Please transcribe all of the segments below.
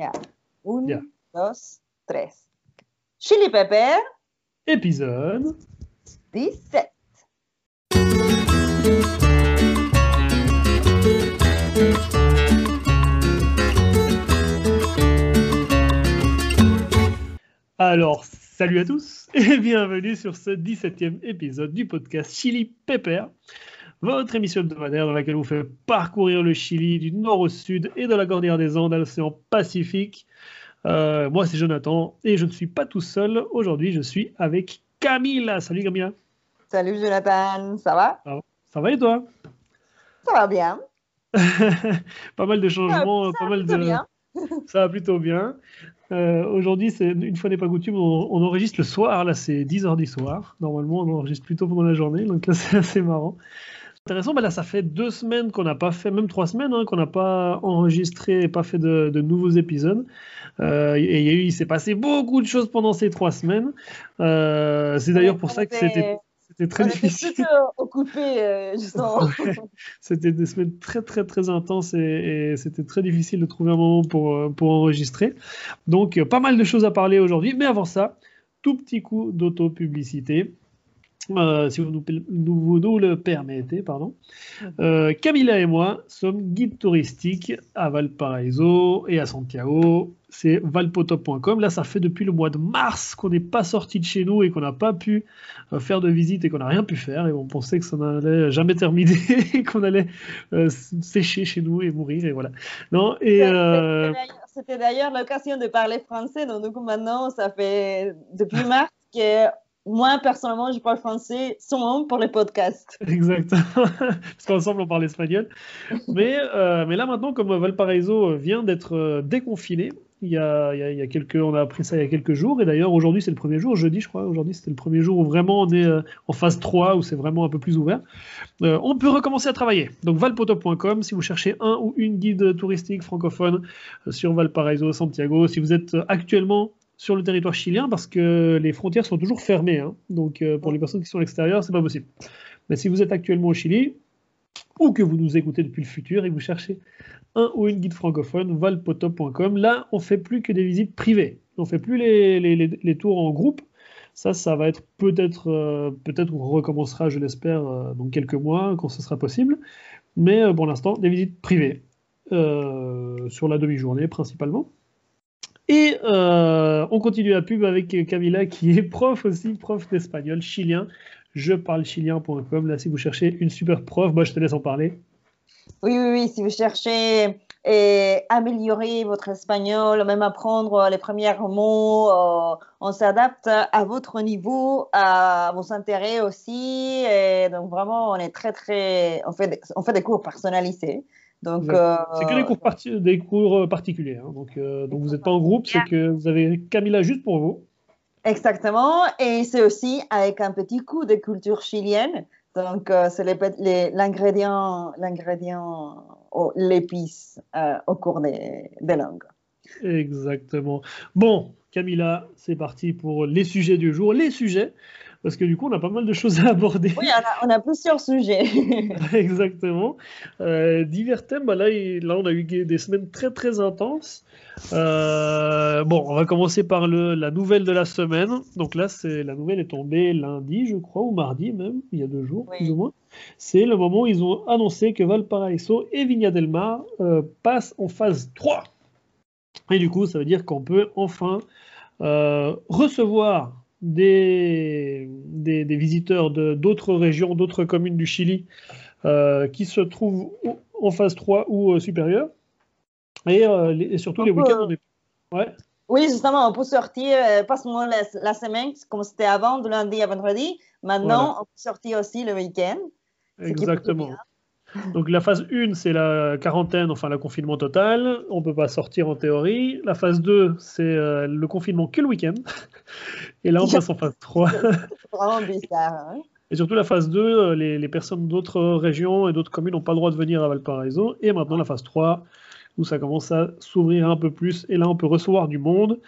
Ya. Un, Ya. dos, tres. Chili Pepper, Épisode 17. Alors, salut à tous et bienvenue sur ce 17e épisode du podcast Chili Pepper, votre émission hebdomadaire dans laquelle vous fait parcourir le Chili du nord au sud et de la cordillère des Andes à l'océan Pacifique. Euh, moi, c'est Jonathan et je ne suis pas tout seul. Aujourd'hui, je suis avec Camilla. Salut Camilla. Salut Jonathan, ça va? Ça va et toi? Ça va bien. Pas mal de changements, Ça pas va mal plutôt de. bien. Ça va plutôt bien. Euh, Aujourd'hui, une fois n'est pas coutume, on, on enregistre le soir. Là, c'est 10h du soir. Normalement, on enregistre plutôt pendant la journée. Donc là, c'est assez marrant. Intéressant, bah là, ça fait deux semaines qu'on n'a pas fait, même trois semaines, hein, qu'on n'a pas enregistré et pas fait de, de nouveaux épisodes. Euh, et il, s'est passé beaucoup de choses pendant ces trois semaines. Euh, c'est d'ailleurs pour ça que était- c'était très On difficile. euh. C'était des semaines très très très intenses et, et c'était très difficile de trouver un moment pour, pour enregistrer. Donc pas mal de choses à parler aujourd'hui, mais avant ça, tout petit coup d'auto-publicité. Euh, si vous nous, nous- vous nous le permettez, pardon. Euh, Camilla et moi sommes guides touristiques à Valparaiso et à Santiago. C'est valpotop.com. Là, ça fait depuis le mois de mars qu'on n'est pas sorti de chez nous et qu'on n'a pas pu euh, faire de visite et qu'on n'a rien pu faire. Et on pensait que ça n'allait jamais terminer et qu'on allait euh, sécher chez nous et mourir. Et voilà. Non, et. C'était d'ailleurs- l'occasion de parler français. Donc, maintenant, ça fait depuis mars que moi, personnellement, je parle français seulement pour les podcasts. Exactement, parce qu'ensemble on parle espagnol. Mais, euh, mais là maintenant, comme Valparaiso vient d'être euh, déconfiné, il y, a, il, y a, quelques, on a appris ça il y a quelques jours, et d'ailleurs aujourd'hui c'est le premier jour, jeudi je crois, aujourd'hui c'était le premier jour où vraiment on est euh, en phase 3, où c'est vraiment un peu plus ouvert. Euh, on peut recommencer à travailler. Donc valpotop.com, si vous cherchez un ou une guide touristique francophone euh, sur Valparaiso, Santiago, si vous êtes euh, actuellement sur le territoire chilien, parce que les frontières sont toujours fermées, hein. donc euh, pour les personnes qui sont à l'extérieur, c'est pas possible. Mais si vous êtes actuellement au Chili, ou que vous nous écoutez depuis le futur et que vous cherchez un ou une guide francophone, valpotop.com, là, on fait plus que des visites privées. On fait plus les, les- les- les tours en groupe. Ça, ça va être peut-être, euh, peut-être on recommencera, je l'espère, euh, dans quelques mois, quand ce sera possible. Mais euh, pour l'instant, des visites privées, sur la demi-journée principalement. Et euh, on continue la pub avec Camilla, qui est prof aussi, prof d'espagnol chilien. Je parle chilien.com. Là, si vous cherchez une super prof, bah, je te laisse en parler. Oui, oui, oui. Si vous cherchez euh, améliorer votre espagnol, même apprendre les premiers mots, euh, on s'adapte à votre niveau, à vos intérêts aussi. Donc vraiment, on est très, très, on fait, on fait des cours personnalisés. Donc, euh, C'est que des cours, parti- des cours euh, particuliers. hein. Donc, euh, donc vous n'êtes pas en groupe, c'est que vous avez Camilla juste pour vous. Exactement, et c'est aussi avec un petit coup de culture chilienne. Donc, euh, c'est l'ingrédient, l'ingrédient, au- l'épice euh, au cours des, des langues. Exactement. Bon, Camilla, c'est parti pour les sujets du jour. Les sujets, parce que du coup, on a pas mal de choses à aborder. Oui, on a, on a plusieurs sujets. Exactement. Euh, divers thèmes. Bah là, là, on a eu des semaines très très intenses. Euh, bon, on va commencer par le, la nouvelle de la semaine. Donc là, c'est la nouvelle est tombée lundi, je crois, ou mardi même, il y a deux jours, Oui. plus ou moins. C'est le moment où ils ont annoncé que Valparaiso et Viña del Mar euh, passent en phase 3. Et du coup, ça veut dire qu'on peut enfin euh, recevoir des, des, des visiteurs de- d'autres régions, d'autres communes du Chili euh, qui se trouvent ou- en phase 3 ou euh, supérieure. Et, euh, les- et surtout On les week-ends, on est... Ouais, Oui, justement, on peut sortir, pas seulement la, la semaine, comme c'était avant, de lundi à vendredi. Maintenant, Voilà. on peut sortir aussi le week-end. Exactement. Donc la phase 1, c'est la quarantaine, enfin le confinement total. On ne peut pas sortir en théorie. La phase 2, c'est euh, le confinement que le week-end. Et là, on passe en phase 3. C'est vraiment bizarre. hein. Et surtout la phase 2, euh, les, les personnes d'autres régions et d'autres communes n'ont pas le droit de venir à Valparaiso. Et maintenant la phase 3, où ça commence à s'ouvrir un peu plus. Et là, on peut recevoir du monde.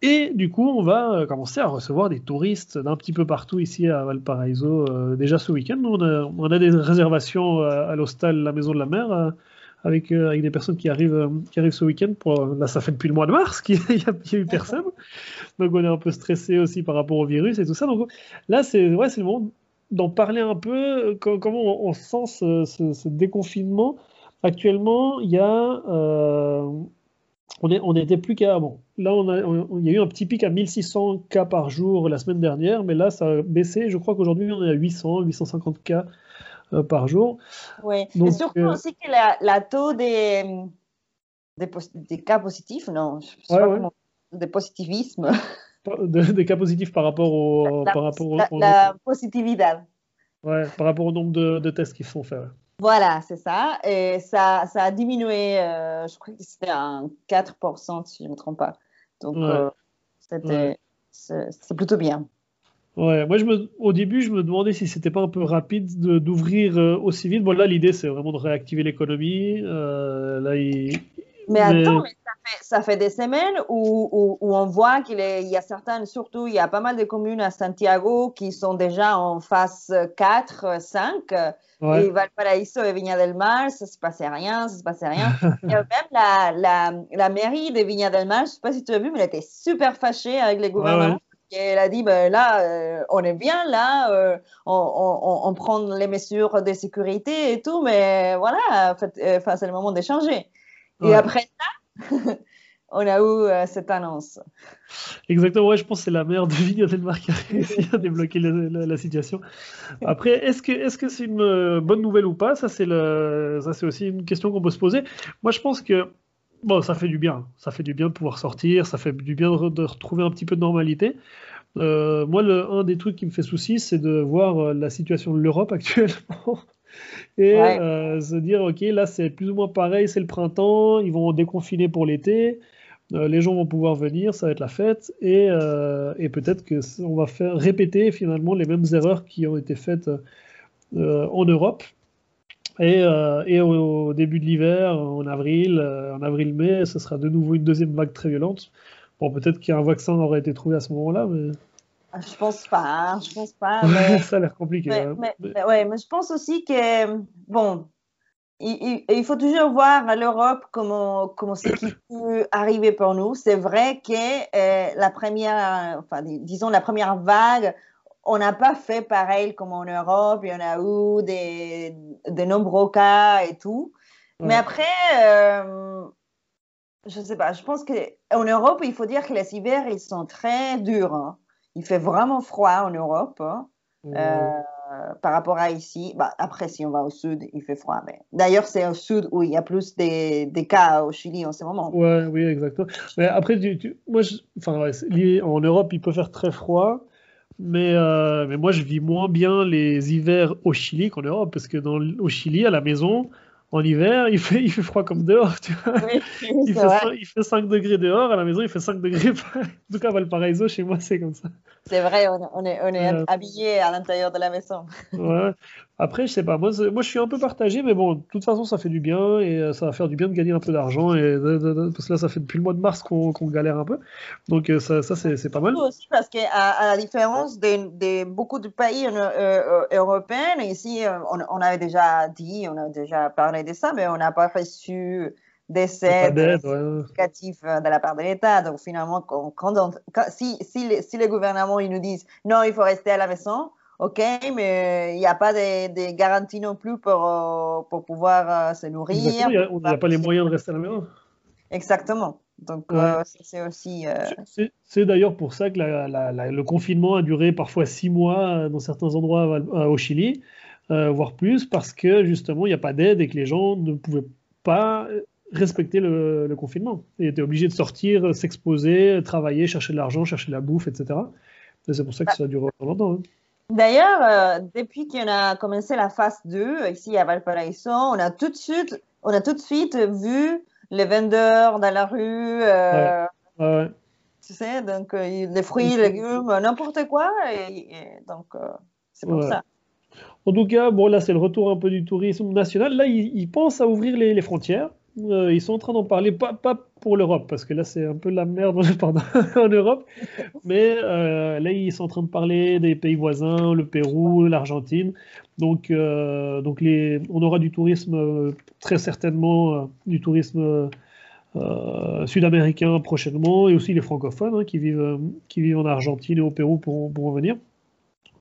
Et du coup, on va euh, commencer à recevoir des touristes d'un petit peu partout ici à Valparaiso. euh, déjà ce week-end, on a, on a des réservations euh, à l'hostal La Maison de la Mer, à, avec, avec des personnes qui arrivent, qui arrivent ce week-end. Pour, là, ça fait depuis le mois de mars qu'il n'y a, a, eu personne. Donc, on est un peu stressé aussi par rapport au virus et tout ça. Donc, là, c'est ouais, le moment d'en parler un peu, comment on, sent ce, déconfinement? Actuellement, il y a. On, est, on était plus qu'à. Bon, là, on a, il y a eu un petit pic à 1600 cas par jour la semaine dernière, mais là, ça a baissé. Je crois qu'aujourd'hui, on est à 800, 850 cas euh, par jour. Oui, et surtout euh, aussi que la, taux des, des, cas positifs, non, je sais pas comment, des positivisme. des cas positifs par rapport au. La, par rapport au, la, positivité. Ouais, par rapport au nombre de, de tests qui sont faits. Voilà, c'est ça. Et ça, ça a diminué, euh, je crois que c'était à 4%, si je ne me trompe pas. Donc, euh, c'est plutôt bien. Ouais, moi, je me, au début, je me demandais si c'était pas un peu rapide d'ouvrir euh, aussi vite. Bon, là, l'idée, c'est vraiment de réactiver l'économie. là, il, mais attends, mais ça, fait, des semaines où, où, on voit qu'il y a certaines, surtout, il y a pas mal de communes à Santiago qui sont déjà en phase 4, 5. Et Valparaiso et Viña del Mar, ça se passait rien, ça se passait rien. et même la, la, la, mairie de Viña del Mar, je sais pas si tu as vu, mais elle était super fâchée avec les gouvernements. Et elle a dit, ben là, euh, on est bien, là, euh, on, on, on, prend les mesures de sécurité et tout, mais voilà, en fait, euh, c'est le moment d'échanger. Et après ça, on a eu euh, cette annonce. Exactement, ouais, je pense que c'est la mère de Vigna Delmar qui a réussi à débloquer la, situation. Après, est-ce que est-ce que c'est une euh, bonne nouvelle ou pas? Ça, c'est le, ça c'est aussi une question qu'on peut se poser. Moi, je pense que bon, ça fait du bien. Ça fait du bien de pouvoir sortir, ça fait du bien de, retrouver un petit peu de normalité. Euh, moi, le, un des trucs qui me fait souci, c'est de voir la situation de l'Europe actuellement et euh, se dire ok là c'est plus ou moins pareil c'est le printemps ils vont déconfiner pour l'été euh, les gens vont pouvoir venir ça va être la fête et, euh, et peut-être que on va faire répéter finalement les mêmes erreurs qui ont été faites en Europe. Et, et au, début de l'hiver en avril en avril mai ce sera de nouveau une deuxième vague très violente. Bon peut-être qu'un vaccin aurait été trouvé à ce moment-là mais je pense pas, hein, je pense pas. ça a l'air compliqué. Mais, hein. mais, ouais, mais je pense aussi que, bon, il, il, faut toujours voir l'Europe comment, comment ce qui peut arriver pour nous. C'est vrai que euh, la première, enfin, disons la première vague, on n'a pas fait pareil comme en Europe. Il y en a eu des, de nombreux cas et tout. Mais après, euh, je ne sais pas, je pense qu'en Europe, il faut dire que les hivers, ils sont très durs. Hein. Il fait vraiment froid en Europe hein. euh, par rapport à ici. Bah, après, si on va au sud, il fait froid. Mais... D'ailleurs, c'est au sud où il y a plus des, des, cas au Chili en ce moment. Ouais, oui, exactement. Mais après, moi, enfin, en Europe, il peut faire très froid. Mais, euh, mais moi, je vis moins bien les hivers au Chili qu'en Europe, parce que dans, au Chili, à la maison, en hiver, il fait, il fait froid comme dehors, tu vois. il, fait 5, il, fait 5, degrés dehors, à la maison, il fait 5 degrés. en tout cas, Valparaiso, chez moi, c'est comme ça. C'est vrai, on, est, on est habillé à l'intérieur de la maison. ouais. Après, je sais pas, moi, moi je suis un peu partagé, mais bon, de toute façon, ça fait du bien et euh, ça va faire du bien de gagner un peu d'argent. Et parce que là, ça fait depuis le mois de mars qu'on galère un peu. Donc, euh, ça, ça c'est pas mal. aussi parce qu'à à la différence de, de, beaucoup de pays euh, européens, ici, on, on, avait déjà dit, on a déjà parlé de ça, mais on n'a pas reçu des aides de la part de l'État. Donc, finalement, quand, si, si, si les gouvernements ils nous disent non, il faut rester à la maison, OK, mais il n'y a pas de, garanties non plus pour, euh, pour pouvoir euh, se nourrir. on n'a pas les moyens de rester à la maison. Exactement. Donc, euh, c'est aussi. C'est d'ailleurs pour ça que le confinement a duré parfois six mois dans certains endroits au Chili, voire plus, parce que justement, il n'y a pas d'aide et que les gens ne pouvaient pas respecter le, confinement. Ils étaient obligés de sortir, s'exposer, travailler, chercher de l'argent, chercher de la bouffe, etc. c'est pour ça que bah ça a duré longtemps. Hein. D'ailleurs, euh, depuis qu'on a commencé la phase 2 ici à Valparaiso, on a tout de suite, on a tout de suite vu les vendeurs dans la rue. Euh, ouais. Tu sais, donc euh, les fruits, les légumes, n'importe quoi. Et, donc, c'est pour ça. En tout cas, bon, là, c'est le retour un peu du tourisme national. Là, ils, pensent à ouvrir les, les frontières. Euh, ils sont en train d'en parler, pas, pour l'Europe, parce que là c'est un peu la merde en Europe, mais euh, là ils sont en train de parler des pays voisins, le Pérou, l'Argentine. Donc, les, on aura du tourisme très certainement, du tourisme sud-américain prochainement, et aussi les francophones hein, qui, vivent, en Argentine et au Pérou pour, pour venir.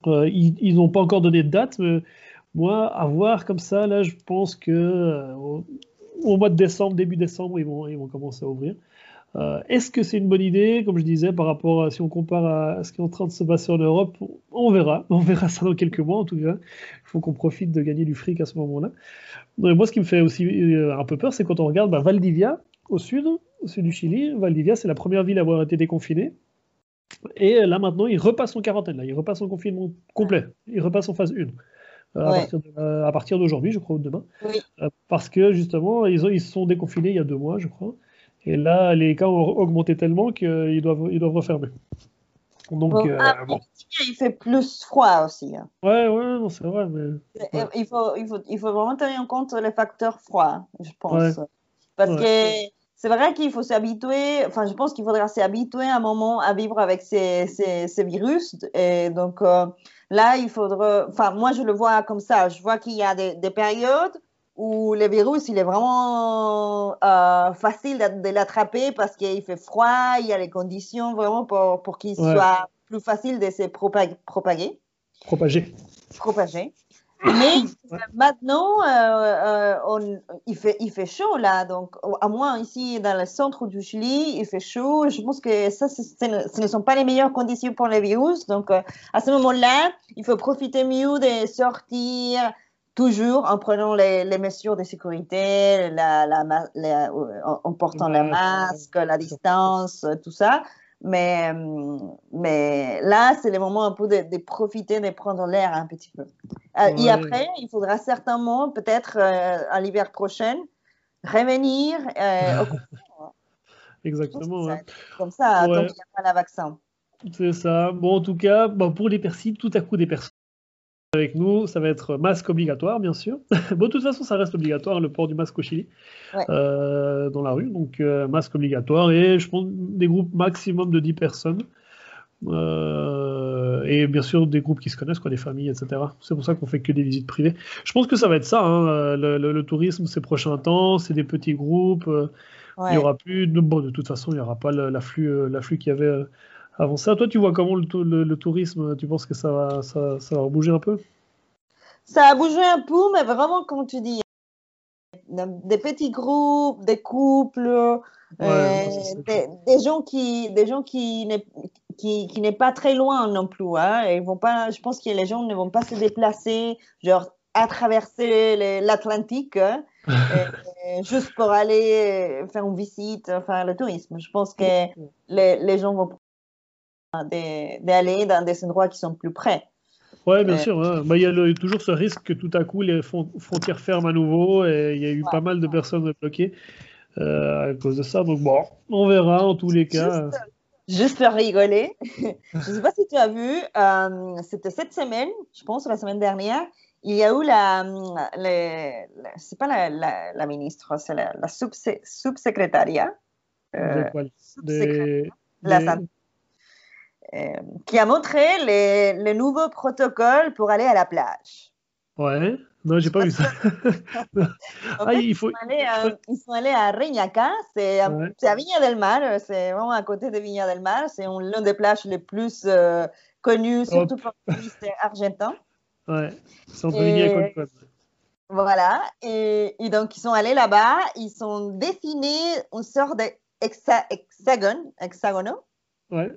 ils n'ont pas encore donné de date, mais moi, à voir comme ça, là, je pense que au mois de décembre, début décembre, ils vont, ils vont commencer à ouvrir. Euh, est-ce que c'est une bonne idée Comme je disais, par rapport à si on compare à ce qui est en train de se passer en Europe, on verra. On verra ça dans quelques mois en tout cas. Il faut qu'on profite de gagner du fric à ce moment-là. Moi, ce qui me fait aussi euh, un peu peur, c'est quand on regarde bah, Valdivia au sud, au sud du Chili. Valdivia, c'est la première ville à avoir été déconfinée. Et là maintenant, il repasse en quarantaine. Là. Il repasse en confinement complet. Il repasse en phase 1. Euh, à partir d'aujourd'hui, je crois, ou demain. Euh, parce que justement, ils, ont, ils se sont déconfinés il y a deux mois, je crois. Et là, les cas ont augmenté tellement qu'ils doivent, ils doivent refermer. Donc, euh, ah, il fait plus froid aussi. Hein. Ouais, ouais, c'est vrai. Mais... Il, faut, il, faut, il faut vraiment tenir en compte les facteurs froids, je pense. Parce que c'est vrai qu'il faut s'habituer, enfin, je pense qu'il faudra s'habituer un moment à vivre avec ces, ces, ces virus. Et donc, Là, il faudra, enfin, moi, je le vois comme ça. Je vois qu'il y a des, périodes où le virus, il est vraiment euh, facile de, l'attraper parce qu'il fait froid, il y a les conditions vraiment pour, pour qu'il soit plus facile de se propager. Propager. Propager. Mais maintenant, euh, euh, il, fait, il fait chaud là, donc à moins ici dans le centre du Chili, il fait chaud. Je pense que ça, ce ne sont pas les meilleures conditions pour les virus. Donc euh, à ce moment-là, il faut profiter mieux de sortir toujours en prenant les, mesures de sécurité, la, la, en portant le masque, la distance, tout ça. Mais, mais là, c'est le moment un peu de, profiter, de prendre l'air un petit peu. Euh, et après, il faudra certainement, peut-être euh, à l'hiver prochain, revenir. Euh, Exactement. Comme ça, tant qu'il n'y a pas le vaccin. C'est ça. Bon, en tout cas, bon, pour les personnes, tout à coup, des personnes avec nous, ça va être masque obligatoire, bien sûr. bon, de toute façon, ça reste obligatoire, le port du masque au Chili, euh, dans la rue. Donc, euh, masque obligatoire et je pense des groupes maximum de 10 personnes. Euh, et bien sûr, des groupes qui se connaissent, quoi, des familles, etc. C'est pour ça qu'on fait que des visites privées. Je pense que ça va être ça, hein, le, tourisme ces prochains temps, c'est des petits groupes. Il n'y aura plus de. Bon, de toute façon, il n'y aura pas l'afflux l'afflux qu'il y avait avant ça. Toi, tu vois comment le, tourisme, tu penses que ça va, ça, ça va bouger un peu? Ça a bougé un peu, mais vraiment, comme tu dis, des petits groupes, des couples, euh, des, gens qui, des gens qui n'est qui, qui n'est pas très loin non plus. Hein, ils vont pas, je pense que les gens ne vont pas se déplacer, genre à traverser l'Atlantique, hein, euh, juste pour aller faire une visite, faire le tourisme. Je pense que les, les gens vont d'aller dans des endroits qui sont plus près. Oui, bien euh, sûr. Hein. Bah, il y a toujours ce risque que tout à coup les frontières ferment à nouveau et il y a eu pas mal de personnes bloquées euh, à cause de ça. Donc bon, on verra en tous les cas. Juste, pour rigoler, je ne sais pas si tu as vu, euh, c'était cette semaine, je pense, la semaine dernière, il y a eu la, c'est pas la, la, ministre, c'est la, la subsecrétaria. de, la santé qui a montré les, les, nouveaux protocoles pour aller à la plage. Ouais, non, j'ai pas vu ça. ah, il faut... Euh, ils, sont allés à, Reñaca, c'est à, Viña del Mar, c'est vraiment à côté de Viña del Mar, c'est l'une des plages les plus euh, connues, surtout pour les touristes argentins. Ouais, c'est entre Viña et Voilà, et, et, donc ils sont allés là-bas, ils ont dessiné une sorte d'hexagone, hexagono. Ouais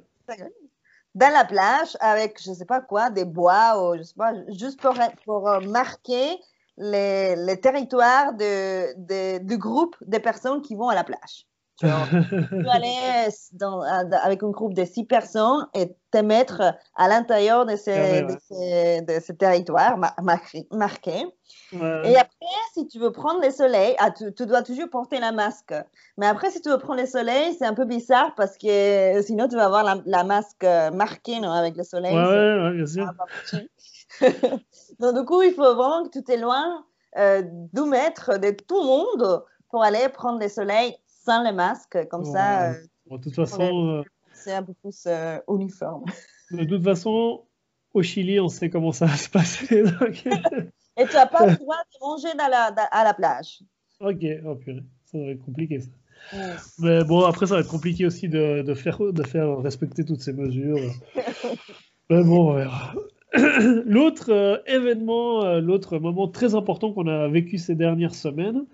dans la plage avec, je sais pas quoi, des bois, ou je sais pas, juste pour, pour euh, marquer les, les territoires de, de, du groupe de personnes qui vont à la plage. Tu, peux aller dans, avec un groupe de six personnes et te mettre à l'intérieur de ces, de ces territoires marqués. Et après, si tu veux prendre le soleil, ah, tu, dois toujours porter la masque. Mais après, si tu veux prendre le soleil, c'est un peu bizarre parce que sinon, tu vas avoir la, la masque marquée non, avec le soleil. Ouais, ouais, bien sûr. Donc, du coup, il faut vraiment que tu t'éloignes euh, du maître de tout le monde pour aller prendre le soleil sans le masque. Comme ça. Euh, de toute façon. C'est un peu plus uniforme. De toute façon, au Chili, on sait comment ça va se passer. Et tu n'as pas le droit de manger à la plage. Ok, oh purée, ça va être compliqué ça. Mais bon, après, ça va être compliqué aussi de, de, faire, de faire respecter toutes ces mesures. Mais bon, on verra. L'autre euh, événement, euh, l'autre moment très important qu'on a vécu ces dernières semaines,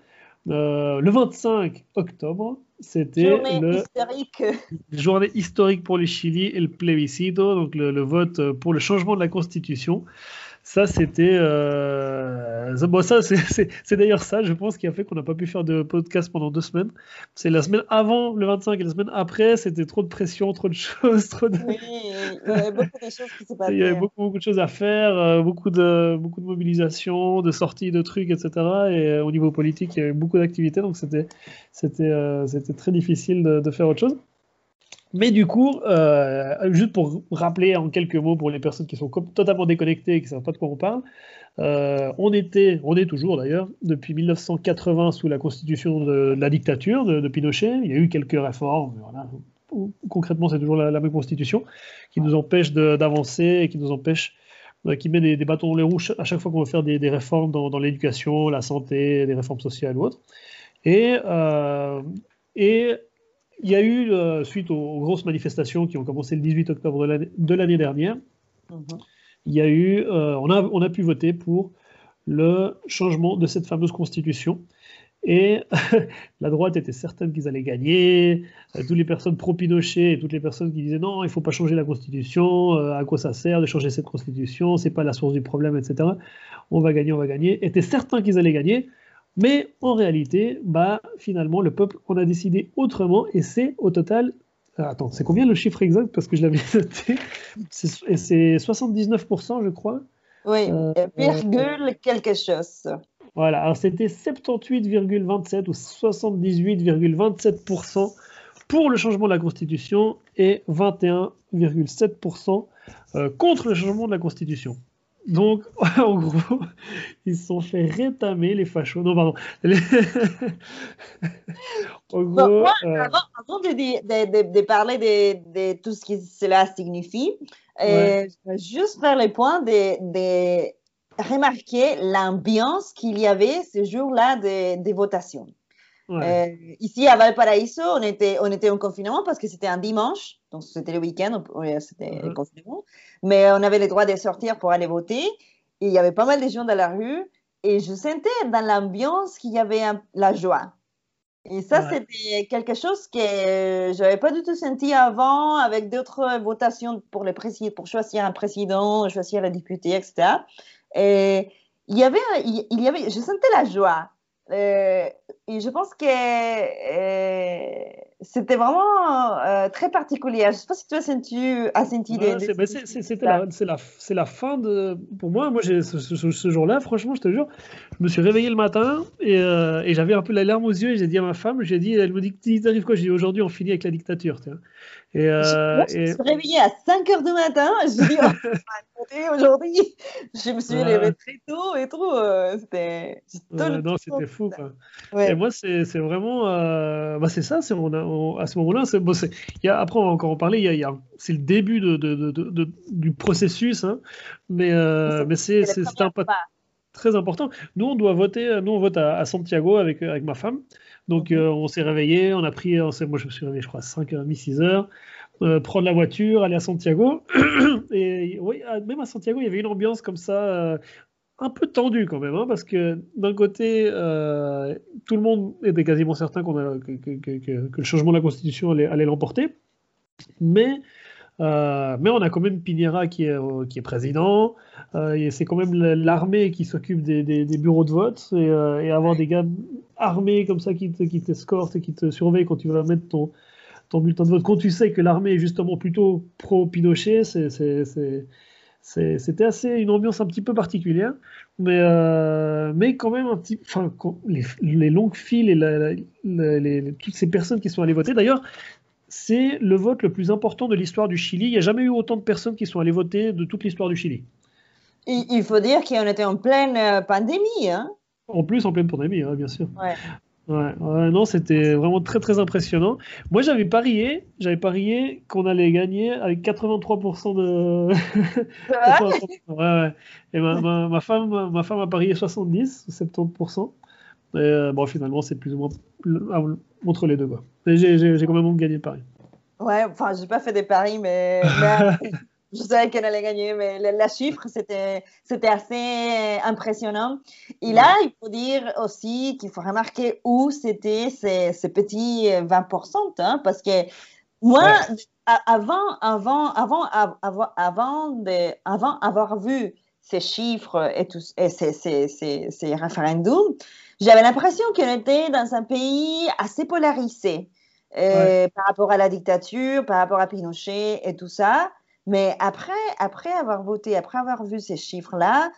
euh, le 25 octobre, c'était le journée historique pour le Chili et le plébiscito, donc le, le, vote pour le changement de la constitution. Ça, c'était. Euh... Bon, ça, c'est d'ailleurs ça, je pense, qui a fait qu'on n'a pas pu faire de podcast pendant deux semaines. C'est la semaine avant le 25 et la semaine après, c'était trop de pression, trop de choses. Trop de... Oui, il y avait beaucoup de choses qui s'est passées. Il y avait beaucoup, beaucoup de choses à faire, euh, beaucoup de, beaucoup de mobilisation, de sorties de trucs, etc. Et euh, au niveau politique, il y avait beaucoup d'activités, donc c'était euh, très difficile de, de faire autre chose. Mais du coup, euh, juste pour rappeler en quelques mots pour les personnes qui sont totalement déconnectées et qui ne savent pas de quoi on parle, euh, on était, on est toujours d'ailleurs, depuis 1980 sous la constitution de, la dictature de, Pinochet. Il y a eu quelques réformes, voilà. concrètement c'est toujours la, même constitution qui nous empêche d'avancer et qui nous empêche, euh, qui met des, bâtons dans les roues à chaque fois qu'on veut faire des, réformes dans, l'éducation, la santé, des réformes sociales ou autres. Et, et il y a eu, euh, suite aux, grosses manifestations qui ont commencé le 18 octobre de l'année dernière, mhm. il y a eu, euh, on, a, on a pu voter pour le changement de cette fameuse constitution. Et la droite était certaine qu'ils allaient gagner. Euh, toutes les personnes pro-Pinochet et toutes les personnes qui disaient non, il ne faut pas changer la constitution, à quoi ça sert de changer cette constitution, c'est pas la source du problème, etc. On va gagner, on va gagner. Étaient certains qu'ils allaient gagner. Mais en réalité, bah, finalement, le peuple en a décidé autrement et c'est au total. Euh, attends, c'est combien le chiffre exact? Parce que je l'avais noté. C'est 79%, je crois. Oui, euh, virgule quelque chose. Voilà, alors c'était 78,27 ou 78,27% pour le changement de la Constitution et 21,7% euh, contre le changement de la Constitution. Donc, en gros, ils se sont fait rétamer les fachos. Non, pardon. en gros, moi, euh, avant, de, de, de, parler de, tout ce que cela signifie, euh, je vais juste faire le point de, remarquer l'ambiance qu'il y avait ce jour-là des votations. Euh, ici à Valparaiso, on était, on était en confinement parce que c'était un dimanche, donc c'était le week-end, c'était le confinement. Mais on avait le droit de sortir pour aller voter. Et il y avait pas mal de gens dans la rue. Et je sentais dans l'ambiance qu'il y avait la joie. Et ça, c'était quelque chose que je n'avais pas du tout senti avant avec d'autres votations pour, les pour choisir un président, choisir les députés, etc. Et il y avait, il y avait, je sentais la joie. Euh, et je pense que euh, c'était vraiment euh, très particulier. Je ne sais pas si tu as senti, as senti des. C'était la, la, la, fin de. Pour moi, moi ce, ce, ce jour-là, franchement, je te jure, je me suis réveillé le matin et, et j'avais un peu la larme aux yeux et j'ai dit à ma femme, j'ai dit, elle me dit, t'arrives quoi? J'ai dit, aujourd'hui, on finit avec la dictature. Tu vois. Et, euh, je, me suis réveillée à 5 h du matin. Je dis, oh, aujourd'hui. Je me suis levée très tôt et tout. Euh, c'était. non, c'était fou. Quoi. Et moi, c'est vraiment. Euh, bah, c'est ça. On a, à ce moment-là, bon, après, on va encore en parler. Il y a, c'est le début de, de, de, du processus. Hein, mais euh, mais c'est un pas très important. Nous, on doit voter. Nous, on vote à, Santiago avec, avec ma femme. Donc euh, on s'est réveillé, on a pris, moi je me suis réveillé je crois à 5h30, 6h, euh, prendre la voiture, aller à Santiago. et oui, même à Santiago, il y avait une ambiance comme ça, euh, un peu tendue quand même, hein, parce que d'un côté, tout le monde était quasiment certain qu'on a, que, le changement de la Constitution allait l'emporter. Mais euh, mais on a quand même Pinera qui est, euh, président. Euh, c'est quand même l'armée qui s'occupe des, bureaux de vote. Et, avoir des gars armés comme ça qui t'escortent et qui te surveillent quand tu vas mettre ton, bulletin de vote, quand tu sais que l'armée est justement plutôt pro-Pinochet, c'était assez une ambiance un petit peu particulière, mais, quand même les, longues files et toutes ces personnes qui sont allées voter. D'ailleurs, c'est le vote le plus important de l'histoire du Chili. Il n'y a jamais eu autant de personnes qui sont allées voter de toute l'histoire du Chili. Il faut dire qu'on était en pleine euh, pandémie. Hein en plus, en pleine pandémie, hein, bien sûr. Ouais, ouais, non, c'était vraiment très très impressionnant. Moi, j'avais parié, j'avais parié qu'on allait gagner avec 83% de. ouais, ouais. Et ma, ma, ma, femme, ma femme a parié 70 ou 70%. Et euh, bon, finalement, c'est plus ou moins entre les deux. J'ai quand même gagné le pari. Ouais, enfin, j'ai pas fait des paris, mais, je savais qu'elle allait gagner, mais la chiffre, c'était assez impressionnant. Et là, il faut dire aussi qu'il faut remarquer où c'était ces, ces, petits 20%, hein, parce que moi, ouais. avant, avant, avant, avant, avant, de, avant avoir vu ces chiffres et, tout, et ces, ces, ces, ces référendums, j'avais l'impression qu'on était dans un pays assez polarisé euh, ouais. par rapport à la dictature, par rapport à Pinochet et tout ça. Mais après, après avoir voté, après avoir vu ces chiffres-là,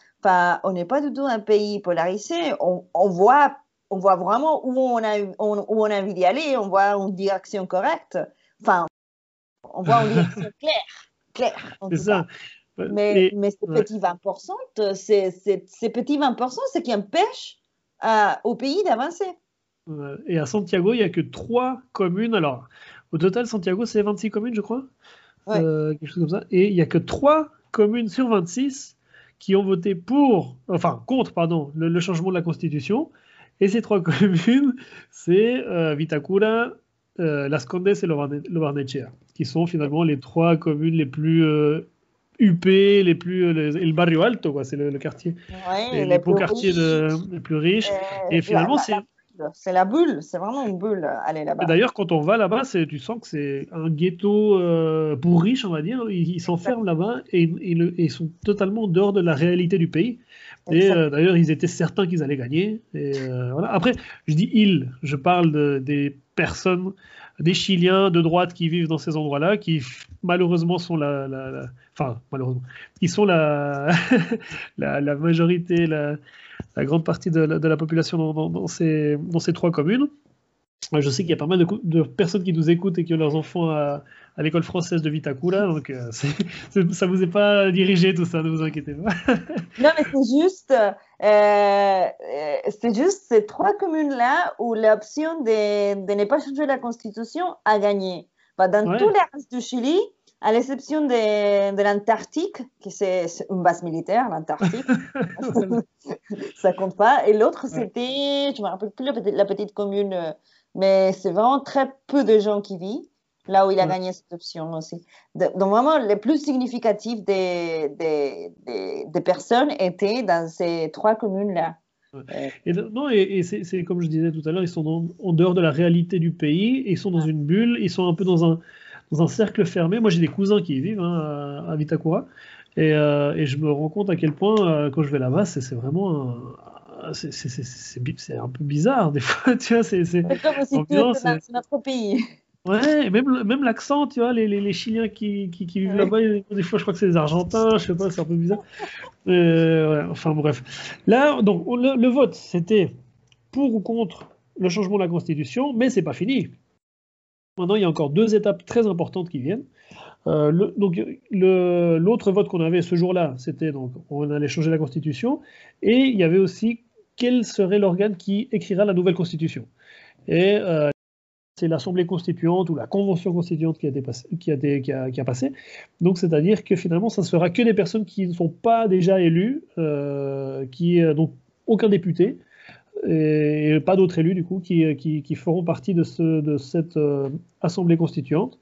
on n'est pas du tout un pays polarisé. On, on, voit, on voit vraiment où on a, on, où on a envie d'y aller, on voit une direction correcte. Enfin, on voit une direction claire. claire C'est ça. Mais, Et, mais ces petits 20%, c'est, ces petits 20%, c'est qui empêche euh, au pays d'avancer. Et à Santiago, il n'y a que trois communes. Alors, au total, Santiago, c'est 26 communes, je crois. Ouais. Euh, quelque chose comme ça. Et il n'y a que 3 communes sur 26 qui ont voté pour, enfin contre, pardon, le, le changement de la Constitution. Et ces trois communes, c'est euh, Vitacura, euh, Las Condes et Lobarnechea, qui sont finalement les trois communes les plus euh, UP, les plus, les, le barrio alto, quoi, c'est le, le, quartier, ouais, les, les beaux quartiers de, les plus riches. et finalement, c'est c'est la bulle, c'est vraiment une bulle aller là-bas. D'ailleurs, quand on va là-bas, tu sens que c'est un ghetto euh, pour riches, on va dire. Ils s'enferment là-bas et, et, le, et, ils sont totalement dehors de la réalité du pays. Et euh, d'ailleurs, ils étaient certains qu'ils allaient gagner. Et, euh, voilà. Après, je dis ils, je parle de, des personnes, des Chiliens de droite qui vivent dans ces endroits-là, qui malheureusement sont la, la, enfin malheureusement, qui sont la, majorité, la, grande partie de la, population dans ces trois communes. Je sais qu'il y a pas mal de, de, personnes qui nous écoutent et qui ont leurs enfants à, à l'école française de Vitacura, donc euh, ça vous est pas dirigé tout ça, ne vous inquiétez pas. non, mais c'est juste, euh, c'est juste ces trois communes-là où l'option de, de, ne pas changer la constitution a gagné. Bah, dans ouais. tout le reste du Chili, à l'exception de, de l'Antarctique, qui c'est une base militaire, l'Antarctique, ça compte pas. Et l'autre, c'était, je me rappelle plus la petite, la petite commune, mais c'est vraiment très peu de gens qui vivent là où il a ouais. gagné cette option aussi. De, donc vraiment, les plus significatifs des, des, des, des, personnes étaient dans ces trois communes-là. Ouais. Et, non, et, et c'est comme je disais tout à l'heure, ils sont dans, en dehors de la réalité du pays, ils sont dans une bulle, ils sont un peu dans un dans un cercle fermé. Moi, j'ai des cousins qui y vivent hein, à Vitacura. Et, euh, et, je me rends compte à quel point, euh, quand je vais là-bas, c'est vraiment. C'est un peu bizarre, des fois. Tu vois, c'est. Comme aussi c'est notre pays. Ouais, même, même l'accent, tu vois, les, les, les Chiliens qui, qui, qui vivent ouais. là-bas, des fois, je crois que c'est des Argentins, je sais pas, c'est un peu bizarre. Euh, ouais, enfin, bref. Là, donc, le, le vote, c'était pour ou contre le changement de la Constitution, mais c'est pas fini. Maintenant, il y a encore deux étapes très importantes qui viennent. Euh, le, donc, l'autre vote qu'on avait ce jour-là, c'était donc on allait changer la Constitution, et il y avait aussi quel serait l'organe qui écrira la nouvelle Constitution. Et euh, c'est l'Assemblée constituante ou la Convention constituante qui a, passé. Donc, c'est-à-dire que finalement, ça ne sera que des personnes qui ne sont pas déjà élues, euh, qui donc aucun député, et pas d'autres élus du coup qui, feront partie de, ce, de cette euh, assemblée constituante.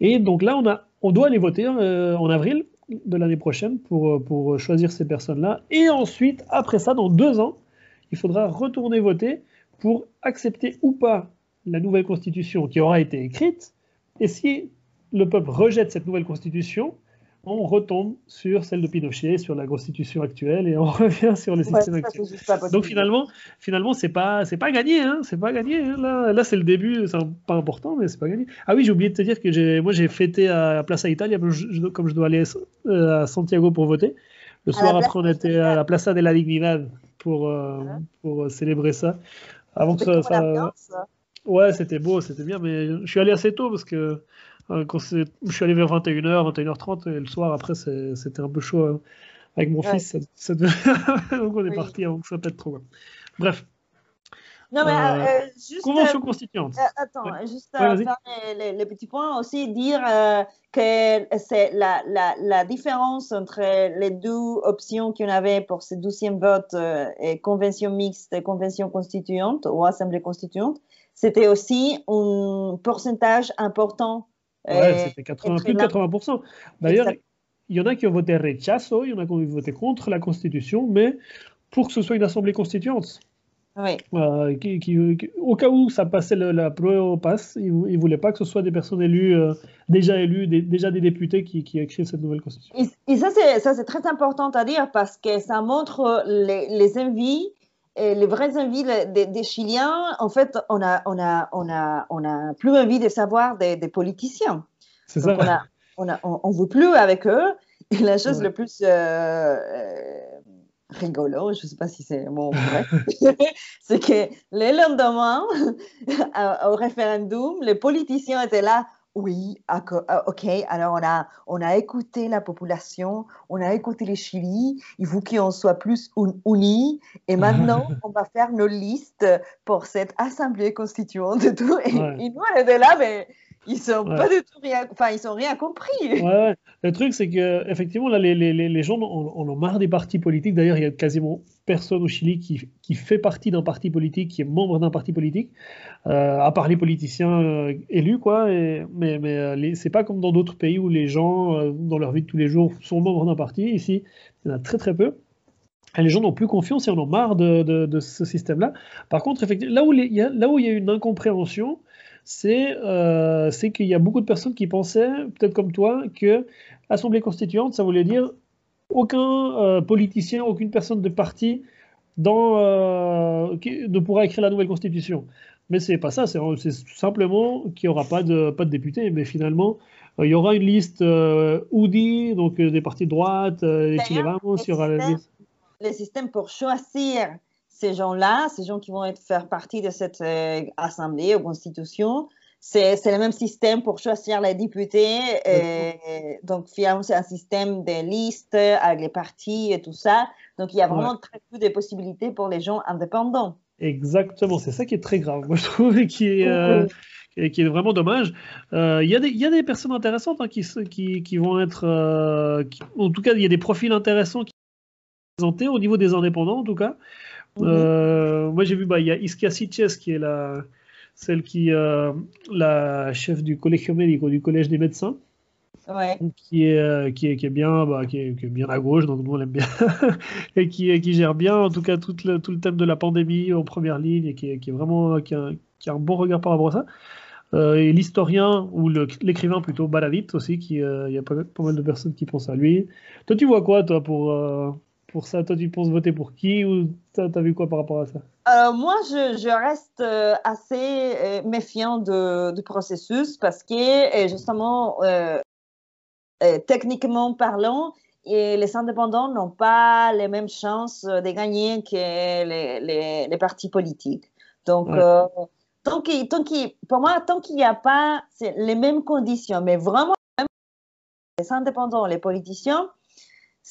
Et donc là, on, doit aller voter euh, en avril de l'année prochaine pour choisir ces personnes-là. Et ensuite, après ça, dans deux ans, il faudra retourner voter pour accepter ou pas la nouvelle constitution qui aura été écrite. Et si le peuple rejette cette nouvelle constitution, on retombe sur celle de Pinochet, sur la constitution actuelle, et on revient sur le système ouais, actuel. Donc finalement, finalement, c'est pas, c'est pas gagné, hein, c'est pas gagné. Hein. Là, là c'est le début, c'est pas important, mais c'est pas gagné. Ah oui, j'ai oublié de te dire que j'ai, moi, j'ai fêté à Plaza Italia, comme je, comme je dois aller à Santiago pour voter. Le soir après, on était à la Plaza de la Dignidad pour, euh, pour célébrer ça. Avant que ça, ça... Ouais, c'était beau, c'était bien, mais je suis allé assez tôt parce que quand je suis allé vers 21h, 21h30, et le soir après, c'était un peu chaud hein. avec mon ouais. fils. Ça, ça devait... Donc on est oui. parti avant que ça pète trop. Bref. Non, mais euh, euh, juste. Convention constituante. attends, juste faire les, les, petits points aussi, dire que c'est la, la, la, différence entre les deux options qu'on avait pour ce douzième vote, et convention mixte et convention constituante ou assemblée constituante, c'était aussi un pourcentage important. Ouais, c'était 80, plus de 80%. D'ailleurs, il y en a qui ont voté rechazo, il y en a qui ont voté contre la Constitution, mais pour que ce soit une assemblée constituante. Oui. Euh, qui, au cas où ça passait la preuve passe, ils ne voulaient pas que ce soit des personnes élues, euh, déjà élues, déjà des députés qui, écrivent cette nouvelle constitution. Et, ça, c'est très important à dire parce que ça montre les, les envies, et les vraies envies des, des, Chiliens. En fait, on a, on, a, on, a, on a plus envie de savoir des, des politiciens. C'est ça. On ne on, on veut plus avec eux. Et la chose le plus euh, rigolo, je ne sais pas si c'est bon vrai, c'est que le lendemain, au référendum, les politiciens étaient là. Oui, ok, alors on a, on a écouté la population, on a écouté les Chili, il faut qu'on soit plus unis, et maintenant on va faire nos listes pour cette assemblée constituante et tout. Et, et nous, on était là, mais ils sont pas du tout rien, enfin ils sont rien compris. Ouais, Le truc c'est que effectivement là les, les, les gens en ont marre des partis politiques. D'ailleurs il y a quasiment personne au Chili qui, qui fait partie d'un parti politique, qui est membre d'un parti politique, euh, à part les politiciens euh, élus quoi. Et, mais mais euh, c'est pas comme dans d'autres pays où les gens dans leur vie de tous les jours sont membres d'un parti. Ici il y en a très très peu. Et les gens n'ont plus confiance et en ont marre de, de, de ce système-là. Par contre, effectivement, là où, il y a, là où il y a une incompréhension, euh, c'est qu'il y a beaucoup de personnes qui pensaient, peut-être comme toi, que Assemblée constituante, ça voulait dire aucun euh, politicien, aucune personne de parti dans, euh, ne pourra écrire la nouvelle constitution. Mais c'est pas ça, c'est simplement qu'il n'y aura pas de, pas de députés. Mais finalement, il y aura une liste UDI, donc des partis de droite, les il y aura la liste. Le système pour choisir ces gens-là, ces gens qui vont être, faire partie de cette euh, assemblée ou constitution, c'est le même système pour choisir les députés. Euh, donc, finalement, c'est un système de listes avec les partis et tout ça. Donc, il y a vraiment très peu de possibilités pour les gens indépendants. Exactement, c'est ça qui est très grave, moi je trouve, qui est, euh, qui est vraiment dommage. Il y, y, a des personnes intéressantes hein, qui, qui, qui, vont être. en tout cas, il y a des profils intéressants qui sont présentés au niveau des indépendants, en tout cas. Mhm. Euh, moi, j'ai vu, bah, il y a Iskia Sitches qui est la, celle qui, euh, la chef du collège médico, du collège des médecins. Ouais. Qui, est, euh, qui, est, qui est bien bah, qui est, bien à gauche donc nous on l'aime bien et qui, qui gère bien en tout cas tout le, tout le thème de la pandémie en première ligne et qui, est vraiment qui a, qui a, un bon regard par rapport à ça euh, et l'historien ou l'écrivain plutôt Baradit aussi qui il y a pas, pas, mal de personnes qui pensent à lui toi tu vois quoi toi pour pour ça Toi, tu penses voter pour qui ou tu as, vu quoi par rapport à ça? Euh, Moi, je, je, reste euh, assez euh, méfiant de, du processus parce que, justement, techniquement parlant, et les indépendants n'ont pas les mêmes chances de gagner que les, les, les partis politiques. Donc, tant qu tant qu pour moi, tant qu'il n'y a pas les mêmes conditions, mais vraiment les indépendants, les politiciens,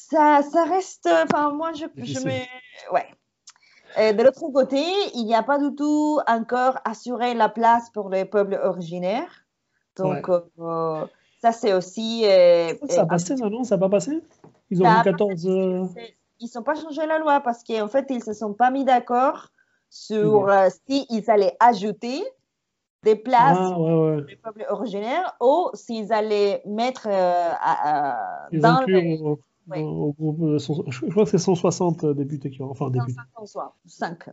ça, ça reste. Enfin, moi, je, je me. Ouais. de l'autre côté, il n'y a pas du tout encore assuré la place pour les peuples originaires. Donc, euh, ça, c'est aussi. Euh, ça a passé, ça, non Ça n'a pas passé? Ils ont eu 14. Euh, ils n'ont pas changé la loi parce qu'en fait, ils ne se sont pas mis d'accord sur s'ils allaient ajouter des places ah, pour les peuples originaires ou s'ils allaient mettre dans le au groupe, euh, je crois que c'est 160 euh, députés qui ont. Enfin, députés. 155.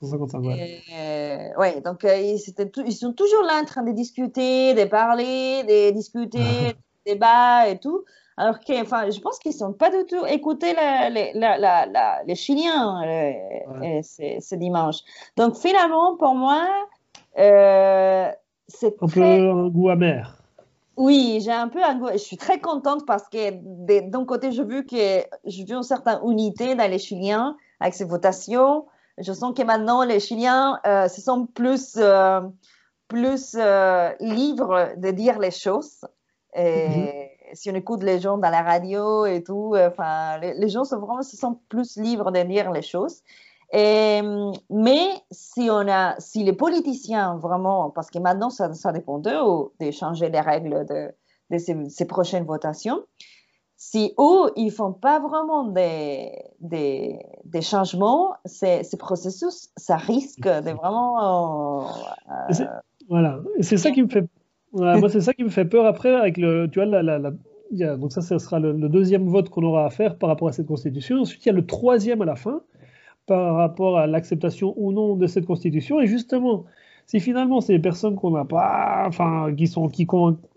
155, ouais. Euh, ouais, donc euh, ils, ils, sont toujours là en train de discuter, de parler, de discuter, de débat et tout. Alors que, enfin, je pense qu'ils ne sont pas du tout écoutés la, la, la, les Chiliens ouais. ce dimanche. Donc finalement, pour moi, c'est un peu un goût amer. Oui, j'ai un peu Je suis très contente parce que d'un côté, j'ai vu que une certaine unité dans les Chiliens avec ces votations. Je sens que maintenant, les Chiliens euh, se sont plus, euh, plus euh, libres de dire les choses. Et mhm. Si on écoute les gens dans la radio et tout, enfin, les, gens vraiment, se sentent plus libres de dire les choses. Et, mais si on a, si les politiciens vraiment, parce que maintenant ça, ça dépend d'eux de changer les règles de, de ces, ces, prochaines votations, si eux ils font pas vraiment des, des, des changements, ces, ces, processus, ça risque de vraiment. Euh, voilà, c'est ça qui me fait. moi, c'est ça qui me fait peur après avec le, tu vois, la, la, la donc ça, ce sera le, le deuxième vote qu'on aura à faire par rapport à cette constitution. Ensuite, il y a le troisième à la fin par rapport à l'acceptation ou non de cette constitution. Et justement, si finalement c'est des personnes qu'on n'a pas, enfin, qui sont qui,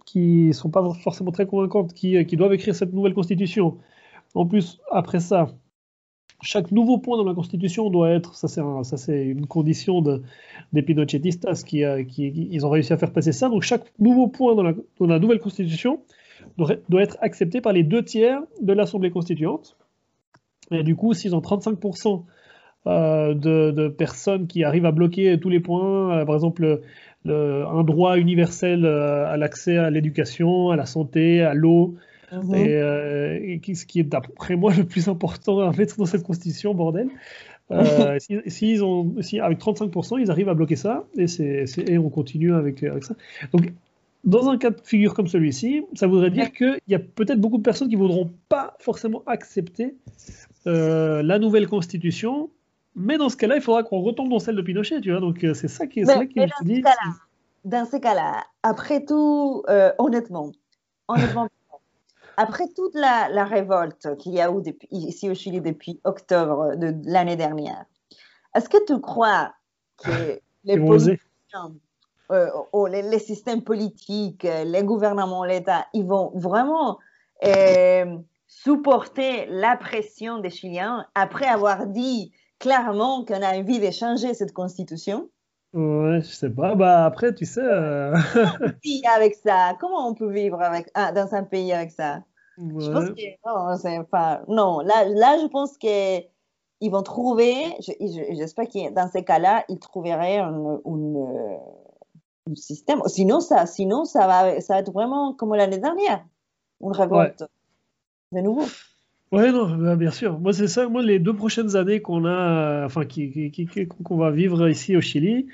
qui sont pas forcément très convaincantes, qui, qui doivent écrire cette nouvelle constitution. En plus, après ça, chaque nouveau point dans la Constitution doit être, ça c'est un, une condition de, des Pinochetistas qui, qui, ils ont réussi à faire passer ça. Donc chaque nouveau point dans la, dans la nouvelle Constitution doit, être accepté par les deux tiers de l'Assemblée constituante. Et du coup, s'ils ont 35% euh, de, de, personnes qui arrivent à bloquer tous les points, euh, par exemple le, un droit universel euh, à l'accès à l'éducation, à la santé, à l'eau, -hmm. et, et, ce qui est d'après moi le plus important à mettre dans cette constitution, bordel. Euh, si, si, ils ont, si avec 35%, ils arrivent à bloquer ça, et, c'est, et on continue avec, avec ça. Donc, dans un cas de figure comme celui-ci, ça voudrait dire qu'il y a peut-être beaucoup de personnes qui ne voudront pas forcément accepter euh, la nouvelle constitution mais dans ce cas-là, il faudra qu'on retombe dans celle de Pinochet, tu vois. Donc euh, c'est ça qui est, mais, qui mais dans, dit, ce dans ces cas-là, après tout, euh, honnêtement, honnêtement, après toute la, la révolte qu'il y a eu depuis, ici au Chili depuis octobre de, de l'année dernière, est-ce que tu crois que les politiciens, euh, les, les, systèmes politiques, les gouvernements, l'État, ils vont vraiment euh, supporter la pression des Chiliens après avoir dit clairement qu'on a envie de changer cette constitution. Ouais, je sais pas. Bah après, tu sais. Euh... avec ça. Comment on peut vivre avec ah, dans un pays avec ça? Ouais. Je pense que non, pas... non. Là, là, je pense que ils vont trouver. J'espère je, que dans ces cas-là, ils trouveraient un, un, un, système. Sinon, ça, sinon, ça va, ça va être vraiment comme l'année dernière, une révolte ouais. de nouveau. Ouais, non, bah, bien sûr. Moi, c'est ça. Moi, les deux prochaines années qu'on a, euh, enfin, qu'on va vivre ici au Chili,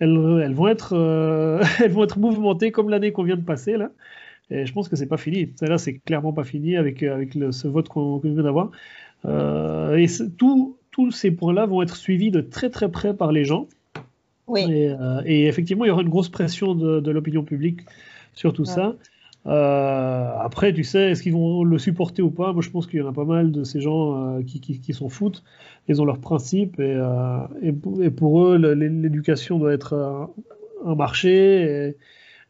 elles, elles vont être, euh, elles vont être mouvementées comme l'année qu'on vient de passer là. Et je pense que c'est pas fini. Là, c'est clairement pas fini avec avec le, ce vote qu'on, vient d'avoir. Euh, et tout, tous ces points-là vont être suivis de très très près par les gens. Oui. Et, euh, et effectivement, il y aura une grosse pression de, de l'opinion publique sur tout ouais. ça. Euh, après, tu sais, est-ce qu'ils vont le supporter ou pas? Moi, je pense qu'il y en a pas mal de ces gens euh, qui, qui, qui s'en foutent. Ils ont leurs principes et, euh, et, et pour eux, l'éducation doit être un, un marché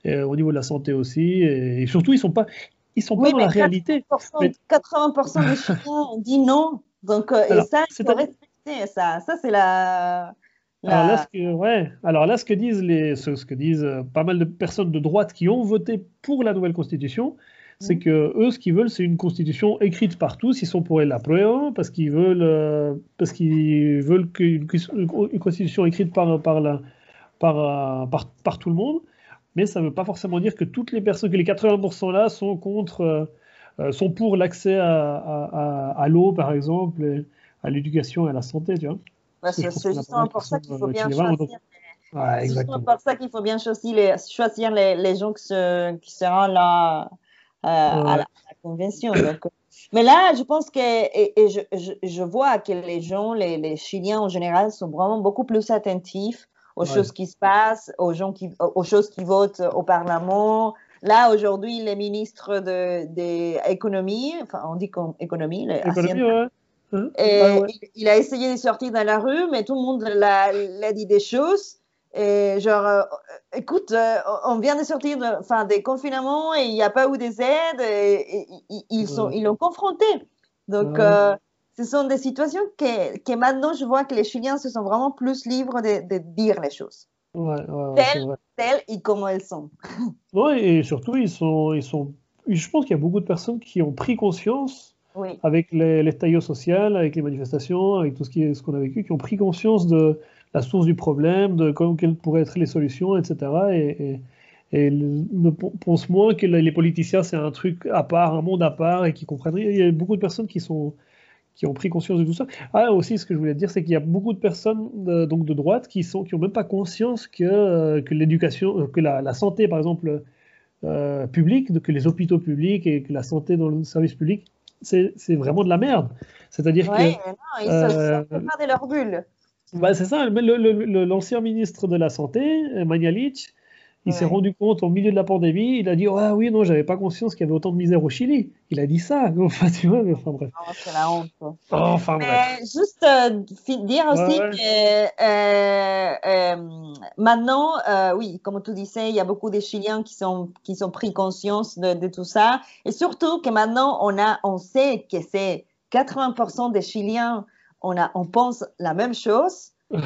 et, et, au niveau de la santé aussi. Et, surtout, ils sont pas, ils sont oui, pas dans la réalité. 80%, mais... 80 des Chinois dit non. Donc, Alors, et ça, il faut respecter ça. Ça, c'est la alors là, ce que, ouais. Alors là, ce que disent les, ce, ce que disent euh, pas mal de personnes de droite qui ont voté pour la nouvelle constitution, c'est mmh. que eux, ce qu'ils veulent, c'est une constitution écrite par tous. Ils sont pour la prueba parce qu'ils veulent, euh, parce qu'ils veulent qu'une une constitution écrite par par, la, par, euh, par, par tout le monde. Mais ça ne veut pas forcément dire que toutes les personnes, que les 80% là sont contre, euh, sont pour l'accès à, à, à, à l'eau, par exemple, à l'éducation et à la santé, tu vois. C'est justement pour ça qu'il faut bien choisir. Donc... Ouais, c'est justement pour ça qu'il faut bien choisir les, choisir les, les gens qui, se, qui seront là euh, ouais. à, la, à, la, convention. Donc, mais là, je pense que, et, et je, je, je, vois que les gens, les, les, Chiliens en général, sont vraiment beaucoup plus attentifs aux ouais. choses qui se passent, aux, gens qui, aux choses qui votent au Parlement. Là, aujourd'hui, les ministres de, de enfin, on dit économie, les économie. Et ah ouais. il, a essayé de sortir dans la rue, mais tout le monde l'a dit des choses. Et genre, euh, écoute, euh, on vient de sortir de, des confinements et il n'y a pas eu des aides et, et, et ils sont, ils l'ont confronté. Donc, euh, ce sont des situations que, que, maintenant je vois que les Chiliens se sont vraiment plus libres de, de dire les choses. Ouais, telles, telles et comme elles sont. Oui, et surtout, ils sont, ils sont, je pense qu'il y a beaucoup de personnes qui ont pris conscience avec l'estallido social, avec les manifestations, avec tout ce qu'on a vécu, qui ont pris conscience de la source du problème, de comment, quelles pourraient être les solutions, etc. Et, ne pensent moins que les politiciens, c'est un truc à part, un monde à part, et qui comprennent. Il y a beaucoup de personnes qui sont qui ont pris conscience de tout ça. Ah, aussi, ce que je voulais dire, c'est qu'il y a beaucoup de personnes de, donc de droite qui sont qui même pas conscience que, que l'éducation, que la, la, santé, par exemple, euh, publique, que les hôpitaux publics et que la santé dans le service public, c'est vraiment de la merde. C'est-à-dire ouais, que. Non, ils euh, se de leur bulle. Bah, c'est ça, l'ancien ministre de la Santé, Magnalic, il s'est rendu compte au milieu de la pandémie, il a dit Ah oui, non, j'avais pas conscience qu'il y avait autant de misère au Chili. Il a dit ça. Enfin, tu vois, mais enfin bref. Oh, c'est la honte. Oh, enfin bref. Juste euh, dire aussi que euh, euh, maintenant, oui, comme tu disais, il y a beaucoup de Chiliens qui sont, qui sont pris conscience de, de tout ça. Et surtout que maintenant, on, a, on sait que c'est 80% des Chiliens, on, a, on pense la même chose. et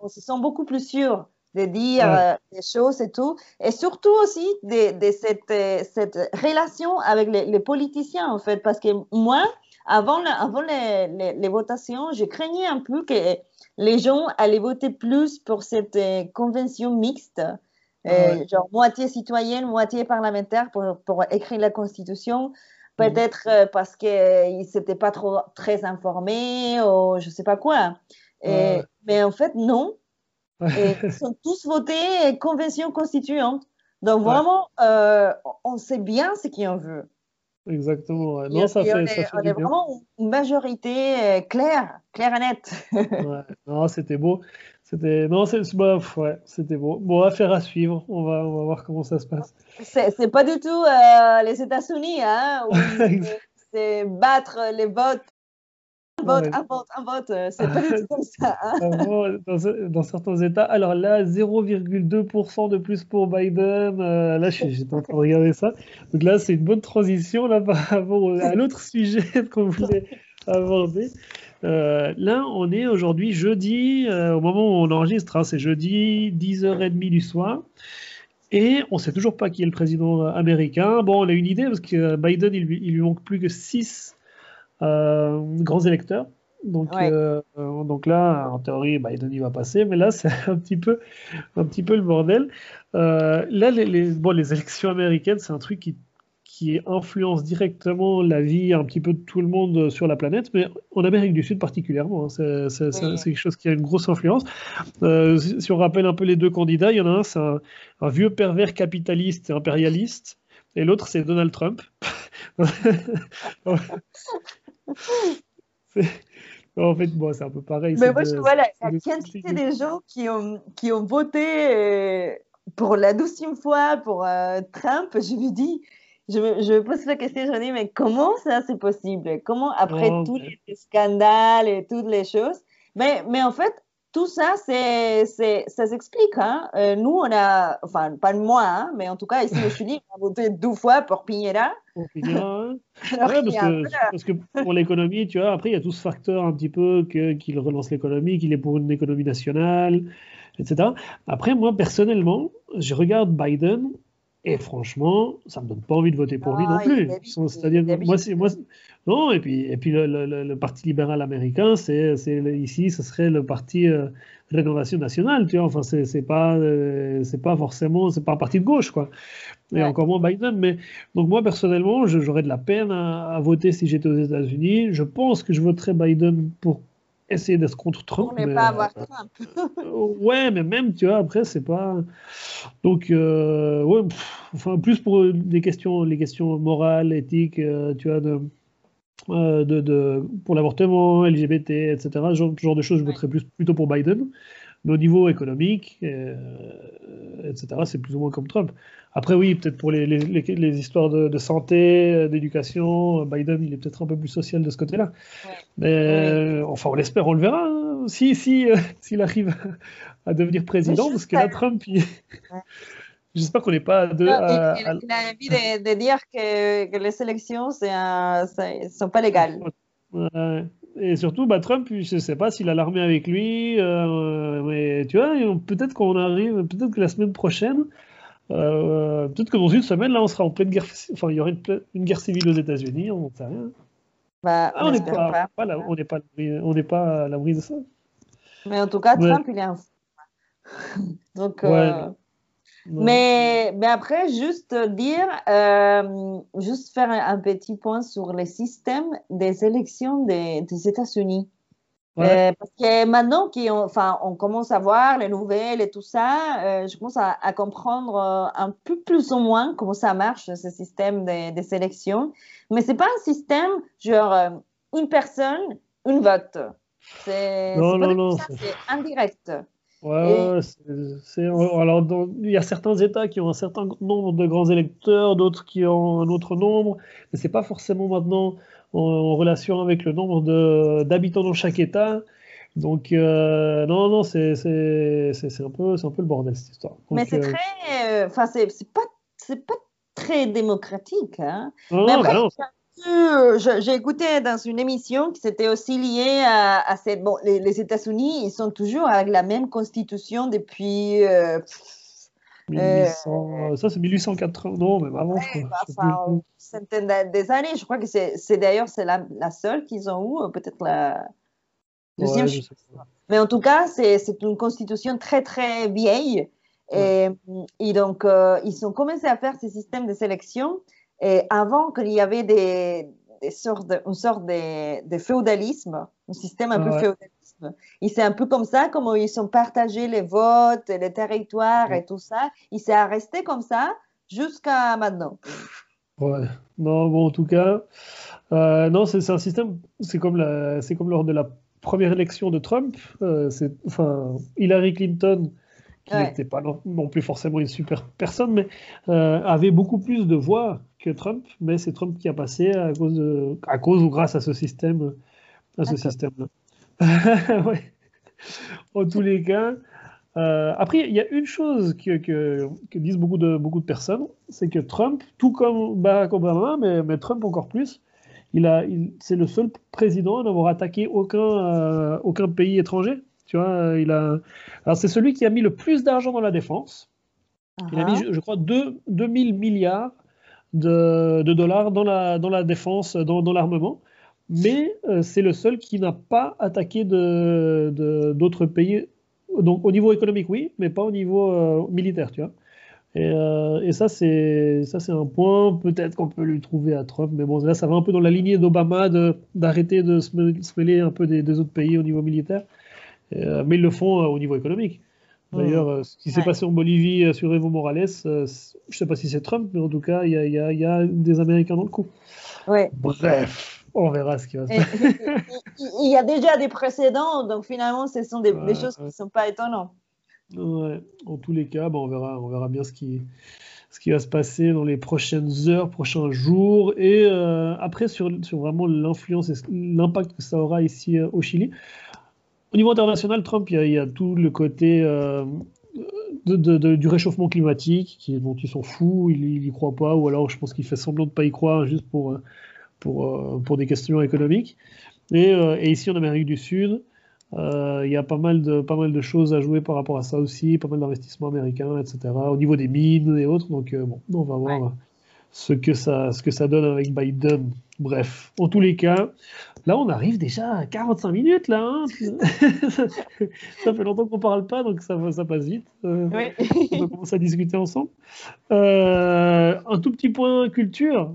on se sent beaucoup plus sûr de dire euh, des choses et tout, et surtout aussi de, de cette, euh, cette, relation avec les, les, politiciens, en fait, parce que moi, avant, avant les, les, les, votations, je craignais un peu que les gens allaient voter plus pour cette euh, convention mixte, euh, genre moitié citoyenne, moitié parlementaire pour, pour écrire la Constitution, peut-être mmh. parce qu'ils s'étaient pas trop, très informés ou je ne sais pas quoi. Et, mais en fait, non, et ils sont tous votés convention constituante. Donc vraiment, euh, on sait bien ce qu'on veut. Exactement. Non, ça fait, on, est, ça fait on est vraiment une majorité euh, claire, claire et nette. ouais. Non, c'était beau. C'était non, c'est bah, ouais, c'était beau. Bon, affaire à suivre. On va, on va voir comment ça se passe. C'est pas du tout euh, les États-Unis, hein, c'est battre les votes un vote, un vote, un vote, c'est pas du tout comme ça. Hein. dans, dans, certains États, alors là, 0,2% de plus pour Biden. Euh, là, j'étais en train de regarder ça. Donc là, c'est une bonne transition là, par rapport à l'autre sujet qu'on voulait aborder. Euh, là, on est aujourd'hui jeudi, euh, au moment où on enregistre, hein, c'est jeudi 10h30 du soir. Et on ne sait toujours pas qui est le président américain. Bon, on a une idée parce que Biden, il, il lui manque plus que 6 euh, grands électeurs. Donc, euh, donc là, en théorie, Biden y va passer, mais là, c'est un petit peu, un petit peu le bordel. Euh, là, les, bon, les élections américaines, c'est un truc qui, qui influence directement la vie un petit peu de tout le monde sur la planète, mais en Amérique du Sud particulièrement. Hein, c'est quelque chose qui a une grosse influence. si on rappelle un peu les deux candidats, il y en a un, c'est un, un, vieux pervers capitaliste et impérialiste, et l'autre, c'est Donald Trump. en fait, bon, c'est un peu pareil. Mais moi, je vois la, quantité des gens qui ont, qui ont voté euh, pour la douzième fois pour euh, Trump. Je me dis, je me, je me, pose la question, je me dis, mais comment ça c'est possible? Comment, après oh, tous les scandales et toutes les choses? Mais, mais en fait, tout ça, c'est, ça s'explique. Hein? Euh, nous, on a, enfin, pas moi, hein, mais en tout cas, ici au Chili, on a voté deux fois pour Piñera. Pour Piñera, parce, que, parce, que, pour l'économie, tu vois, après, il y a tout ce facteur un petit peu que, qu'il relance l'économie, qu'il est pour une économie nationale, etc. Après, moi, personnellement, je regarde Biden et franchement, ça me donne pas envie de voter pour lui non plus. C'est-à-dire, moi, c'est, moi, non, et puis, et puis le, le, le Parti libéral américain, c'est, c'est ici, ce serait le Parti euh, Rénovation nationale, tu vois. Enfin, c'est, c'est pas, euh, c'est pas forcément, c'est pas un parti de gauche, quoi. Et encore moins Biden. Mais donc moi, personnellement, j'aurais de la peine à, à voter si j'étais aux États-Unis. Je pense que je voterais Biden pour essayer d'être contre Trump. mais, pas avoir euh, Trump. ouais, mais même, tu vois, après, c'est pas. Donc, euh, ouais, enfin, plus pour des questions, les questions morales, éthiques, euh, tu vois, de, de, de, pour l'avortement, LGBT, etc. Ce genre, genre, de choses, je voterais plus, plutôt pour Biden. Mais au niveau économique, etc., c'est plus ou moins comme Trump. Après, oui, peut-être pour les, les, les, histoires de, de santé, d'éducation, Biden, il est peut-être un peu plus social de ce côté-là. Ouais. Mais ouais. enfin, on l'espère, on le verra. Hein, si, si, euh, s'il arrive à devenir président, parce que là, Trump, il... j'espère qu'on n'est pas à deux. Non, à, il, il, a envie de, de dire que, que, les élections ne sont pas légales. Ouais. Et surtout, bah, Trump, je ne sais pas s'il a l'armée avec lui, euh, mais tu vois, peut-être qu'on arrive, peut-être que la semaine prochaine, euh, peut-être que dans une semaine, là, on sera en pleine guerre. Enfin, il y aurait une, une guerre civile aux États-Unis, on ne sait rien. Bah, ah, on n'est pas, pas. Voilà, on n'est pas, on n'est pas à l'abri de ça. Mais en tout cas, Trump, ouais. il est un. Donc. Ouais. Euh... Mais, mais après, juste dire, euh, juste faire un, petit point sur le système des élections des, des États-Unis. Euh, parce que maintenant qu'on enfin, on commence à voir les nouvelles et tout ça, euh, je commence à, à, comprendre un peu plus ou moins comment ça marche, ce système des, des élections. Mais c'est pas un système genre une personne, une vote. C'est indirect. Ouais, c'est, alors il y a certains États qui ont un certain nombre de grands électeurs, d'autres qui ont un autre nombre, mais c'est pas forcément maintenant en, relation avec le nombre d'habitants dans chaque État. Donc euh, non, non, c'est, un peu, un peu le bordel cette histoire. mais c'est euh, très, enfin c'est, c'est pas, pas très démocratique. Hein. Non, mais après, non, euh, j'ai écouté dans une émission qui c'était aussi lié à, cette. Bon, les, États-Unis, ils sont toujours avec la même constitution depuis. Euh, 1800, euh, ça, c'est 1880, non, même avant. Ouais, enfin, une centaine des années. Je crois que c'est d'ailleurs c'est la, la, seule qu'ils ont eue, euh, peut-être la deuxième. Ouais, Mais en tout cas, c'est une constitution très, très vieille. Et, et donc, euh, ils ont commencé à faire ces systèmes de sélection et avant qu'il y avait des, des sortes de, une sorte de, de, féodalisme, un système un peu féodalisme. Et c'est un peu comme ça, comme ils sont partagés les votes, les territoires et tout ça. Il s'est resté comme ça jusqu'à maintenant. Ouais. Non, bon, en tout cas, euh, non, c'est un système, c'est comme, la, comme lors de la première élection de Trump. Euh, enfin, Hillary Clinton qui n'était pas non, plus forcément une super personne, mais euh, avait beaucoup plus de voix que Trump, mais c'est Trump qui a passé à cause, à cause ou grâce à ce système, à ce système-là. ouais. En tous les cas. Euh, après, il y a une chose que, que, que, disent beaucoup de, beaucoup de personnes, c'est que Trump, tout comme Barack Obama, mais, mais Trump encore plus, il a, il, c'est le seul président à n'avoir attaqué aucun, euh, aucun pays étranger. Tu vois, il a. Alors, c'est celui qui a mis le plus d'argent dans la défense. Il a mis, je, crois, 2, 2000 milliards de, de, dollars dans la, dans la défense, dans, dans l'armement. Mais euh, c'est le seul qui n'a pas attaqué de, d'autres pays. Donc, au niveau économique, oui, mais pas au niveau euh, militaire, tu vois. Et, euh, et, ça, c'est ça, c'est un point peut-être qu'on peut lui trouver à Trump, mais bon, là, ça va un peu dans la lignée d'Obama de, d'arrêter de se, mêler un peu des, des, autres pays au niveau militaire. Euh, mais ils le font euh, au niveau économique. D'ailleurs, mmh. ce qui s'est passé en Bolivie sur Evo Morales, je ne sais pas si c'est Trump, mais en tout cas, il y, y, y a, des Américains dans le coup. Ouais. Bref, on verra ce qui va se passer. Il y a déjà des précédents, donc finalement, ce sont des, des choses qui ne sont pas étonnantes. Ouais. En tous les cas, bon, on, verra, on verra bien ce qui, ce qui va se passer dans les prochaines heures, prochains jours. Et euh, après, sur, sur vraiment l'influence et l'impact que ça aura ici au Chili. Au niveau international, Trump, il y a, tout le côté euh, de, du réchauffement climatique qui, dont ils sont fous, il n'y croit pas, ou alors je pense qu'il fait semblant de ne pas y croire juste pour, pour, euh, pour des questions économiques. Et, euh, et, ici en Amérique du Sud, il y a pas mal, de, pas mal de choses à jouer par rapport à ça aussi, pas mal d'investissements américains, etc. Au niveau des mines et autres. Donc bon, on va voir ce, que ça, ce que ça donne avec Biden. Bref, en tous les cas, Là, on arrive déjà à 45 minutes, là. Hein ça fait longtemps qu'on ne parle pas, donc ça, ça passe vite. Euh, on va commencer à discuter ensemble. Euh, un tout petit point culture,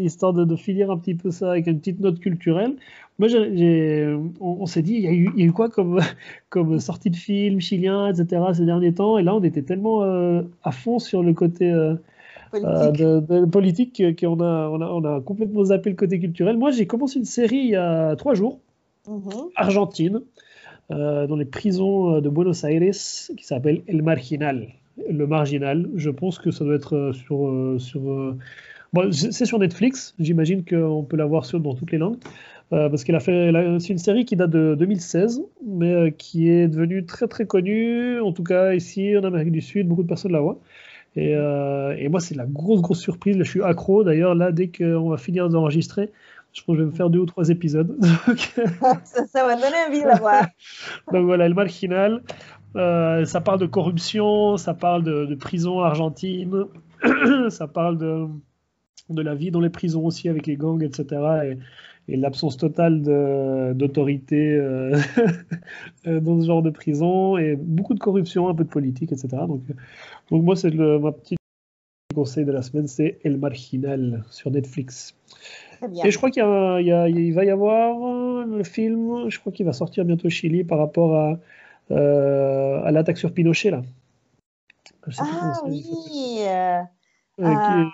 histoire de, finir un petit peu ça avec une petite note culturelle. Moi, on, s'est dit, il y, a eu, quoi comme, comme sortie de film chilien, etc., ces derniers temps? Et là, on était tellement euh, à fond sur le côté politique, euh, de, politique qu'on a, on a, on a, complètement zappé le côté culturel. Moi, j'ai commencé une série il y a trois jours, mhm. Argentine, euh, dans les prisons de Buenos Aires, qui s'appelle El Marginal. Le Marginal, je pense que ça doit être euh, sur. sur bon, c'est sur Netflix, j'imagine qu'on peut la voir sur, dans toutes les langues. parce qu'elle a fait, c'est une série qui date de 2016, mais qui est devenue très très connue, en tout cas ici en Amérique du Sud, beaucoup de personnes la voient. Et, euh, et moi, c'est la grosse, grosse surprise. je suis accro. D'ailleurs, là, dès qu'on va finir d'enregistrer, je pense que je vais me faire deux ou trois épisodes. ça, va donner envie de la voir. Donc voilà, le marginal. Euh, ça parle de corruption, ça parle de, de prison argentine, ça parle de, de la vie dans les prisons aussi avec les gangs, etc. Et, l'absence totale d'autorité euh, dans ce genre de prison et beaucoup de corruption, un peu de politique, etc. Donc, donc moi, c'est ma petite conseil de la semaine, c'est El Marginal sur Netflix. Et je crois qu'il va y avoir le film, je crois qu'il va sortir bientôt au Chili par rapport à, euh, à l'attaque sur Pinochet là. ah oui. Euh, ah.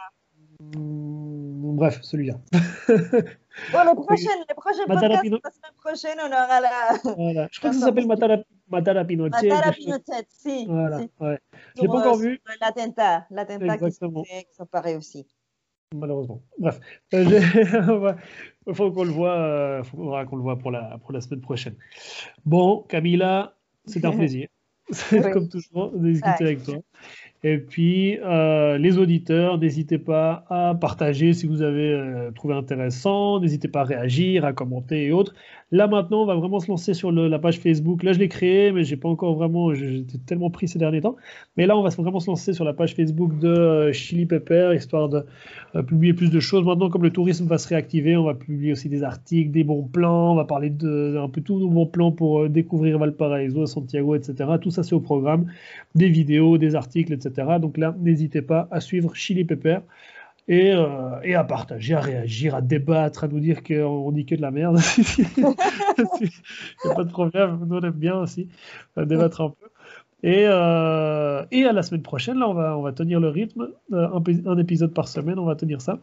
Bref, celui-là. bon, les prochaines, les podcasts, la semaine prochaine, on aura la. Voilà. Je crois que ça s'appelle Matara, Matara Pinochet. Matara Pinochet, si. Voilà, si. Ouais. Je l'ai pas encore vu. L'attentat, l'attentat qui pareil aussi. Malheureusement. Bref, euh, il faut qu'on le voit, euh, faudra qu'on le voit pour la, pour la semaine prochaine. Bon, Camilla, c'est un plaisir. Comme toujours, de discuter avec toi. Et puis, euh, les auditeurs, n'hésitez pas à partager si vous avez euh, trouvé intéressant, n'hésitez pas à réagir, à commenter et autres. Là, maintenant, on va vraiment se lancer sur la page Facebook. Là, je l'ai créée, mais j'ai pas encore vraiment, j'étais tellement pris ces derniers temps. Mais là, on va vraiment se lancer sur la page Facebook de euh, Chili Pepper, histoire de publier plus de choses. Maintenant, comme le tourisme va se réactiver, on va publier aussi des articles, des bons plans, on va parler de un peu tous nos bons plans pour découvrir Valparaiso, Santiago, etc. Tout ça, c'est au programme. Des vidéos, des articles, etc. Donc là, n'hésitez pas à suivre Chili Pepper et, euh, et, à partager, à réagir, à débattre, à nous dire qu'on dit que de la merde. Il n'y a pas de problème, nous on aime bien aussi débattre un peu. Et, euh, et, à la semaine prochaine, là, on va, tenir le rythme, euh, un, épisode par semaine, on va tenir ça.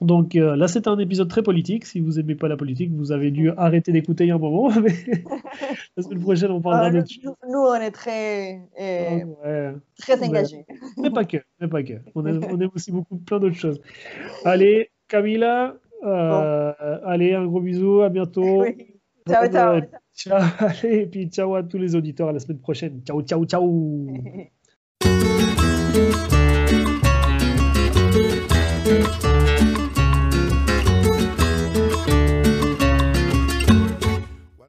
Donc euh, là, c'est un épisode très politique. Si vous aimez pas la politique, vous avez dû arrêter d'écouter un moment. La semaine prochaine, on parlera ah, de. Nous, nous, on est très, euh, ah, très engagés. Mais pas que, mais pas que. On aime, aussi beaucoup plein d'autres choses. Allez, Camila, euh, allez, un gros bisou, à bientôt. Ciao, ciao, ciao. ciao. Allez, et puis ciao à tous les auditeurs, à la semaine prochaine. Ciao, ciao, ciao.